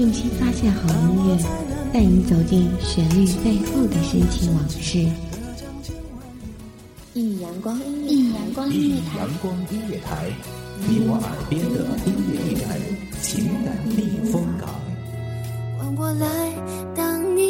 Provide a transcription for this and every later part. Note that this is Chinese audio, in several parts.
用心发现好音乐，带你走进旋律背后的深情往事。一阳光，一阳光音乐台，阳光音乐台，你我耳边的音乐驿站，情感避风港。换我来当你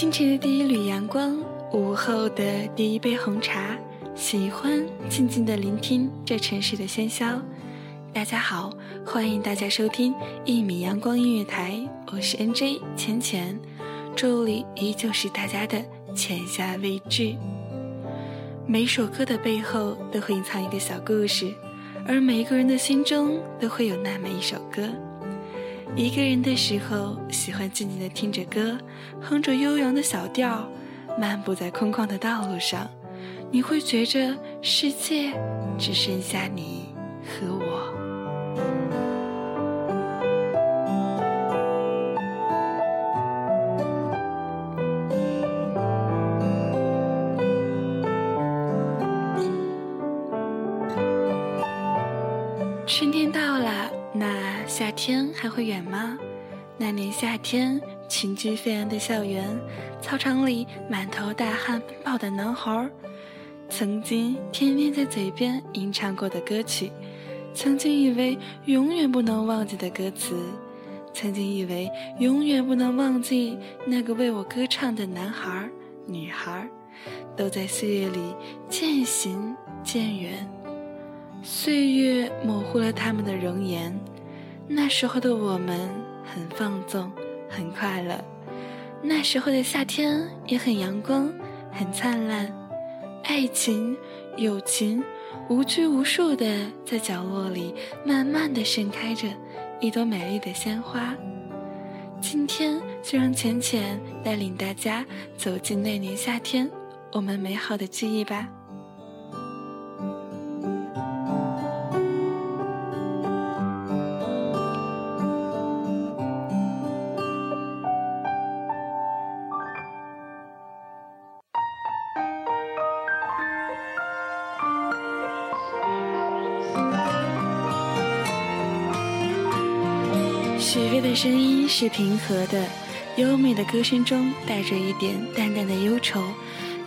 清晨的第一缕阳光，午后的第一杯红茶，喜欢静静的聆听这城市的喧嚣。大家好，欢迎大家收听一米阳光音乐台，我是 NJ 浅浅，这里依旧是大家的浅夏未至。每首歌的背后都会隐藏一个小故事，而每一个人的心中都会有那么一首歌。一个人的时候，喜欢静静的听着歌，哼着悠扬的小调，漫步在空旷的道路上，你会觉着世界只剩下你和我。春天到了。那夏天还会远吗？那年夏天，群居飞扬的校园，操场里满头大汗奔跑的男孩，曾经天天在嘴边吟唱过的歌曲，曾经以为永远不能忘记的歌词，曾经以为永远不能忘记那个为我歌唱的男孩、女孩，都在岁月里渐行渐远。岁月模糊了他们的容颜，那时候的我们很放纵，很快乐。那时候的夏天也很阳光，很灿烂。爱情、友情无拘无束的在角落里慢慢的盛开着一朵美丽的鲜花。今天就让浅浅带领大家走进那年夏天，我们美好的记忆吧。许巍的声音是平和的，优美的歌声中带着一点淡淡的忧愁，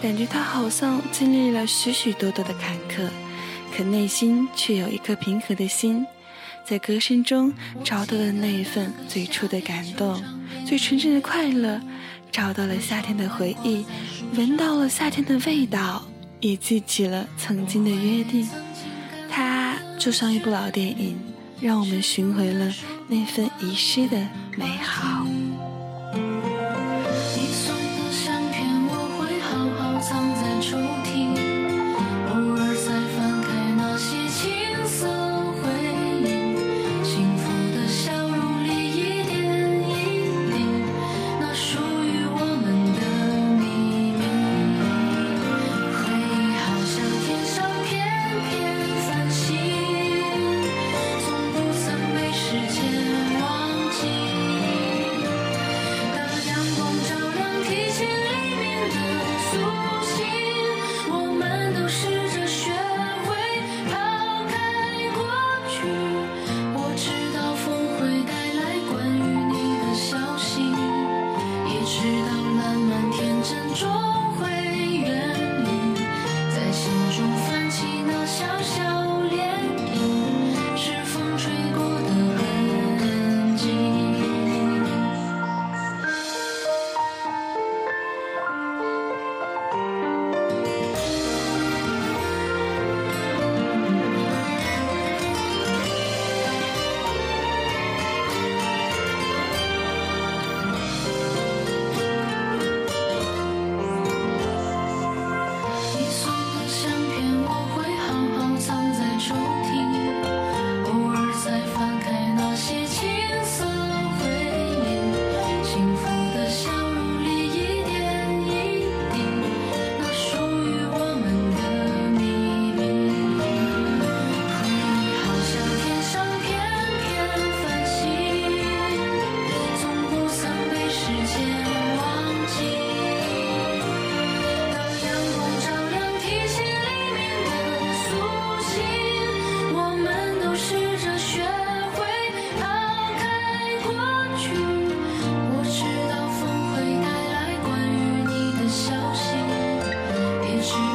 感觉他好像经历了许许多多的坎坷，可内心却有一颗平和的心，在歌声中找到了那一份最初的感动，最纯真的快乐，找到了夏天的回忆，闻到了夏天的味道，也记起了曾经的约定。它就像一部老电影，让我们寻回了。那份遗失的美好。she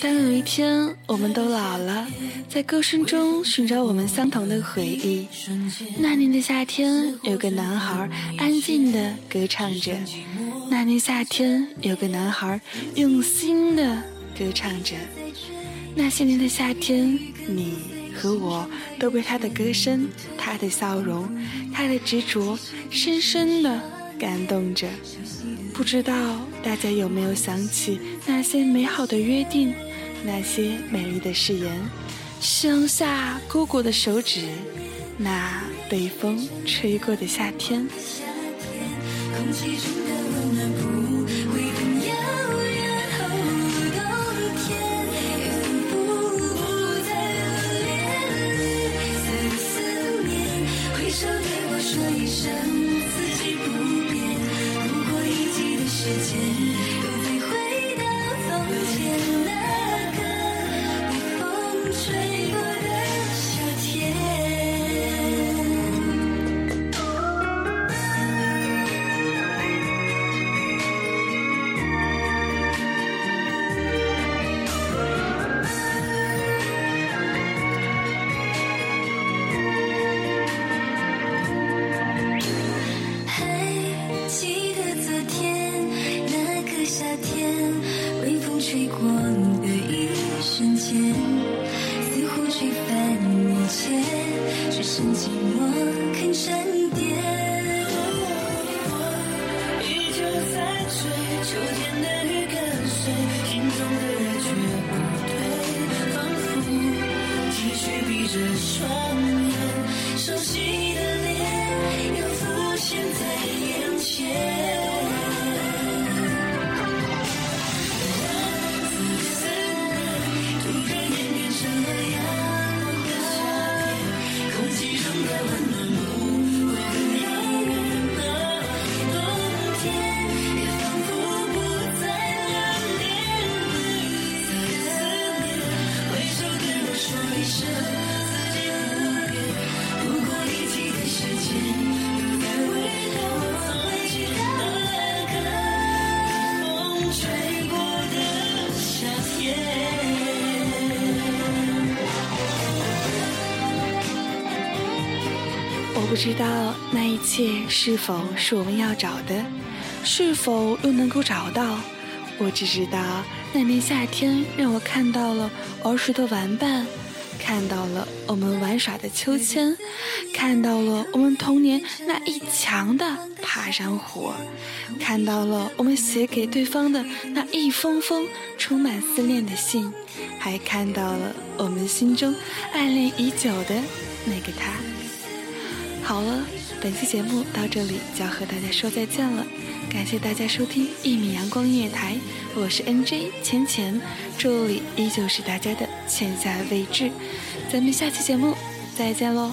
当有一天我们都老了，在歌声中寻找我们相同的回忆。那年的夏天，有个男孩安静地歌唱着；那年夏天，有个男孩用心地歌唱着。那些年的夏天，你和我都被他的歌声、他的笑容、他的执着深深地感动着。不知道大家有没有想起那些美好的约定？那些美丽的誓言，剩下姑姑的手指，那被风吹过的夏天。空气中不知道那一切是否是我们要找的，是否又能够找到。我只知道那年夏天让我看到了儿时的玩伴，看到了我们玩耍的秋千，看到了我们童年那一墙的爬山虎，看到了我们写给对方的那一封封充满思念的信，还看到了我们心中暗恋已久的那个他。好了，本期节目到这里就要和大家说再见了，感谢大家收听一米阳光音乐台，我是 NJ 浅浅，这里依旧是大家的浅夏未至，咱们下期节目再见喽。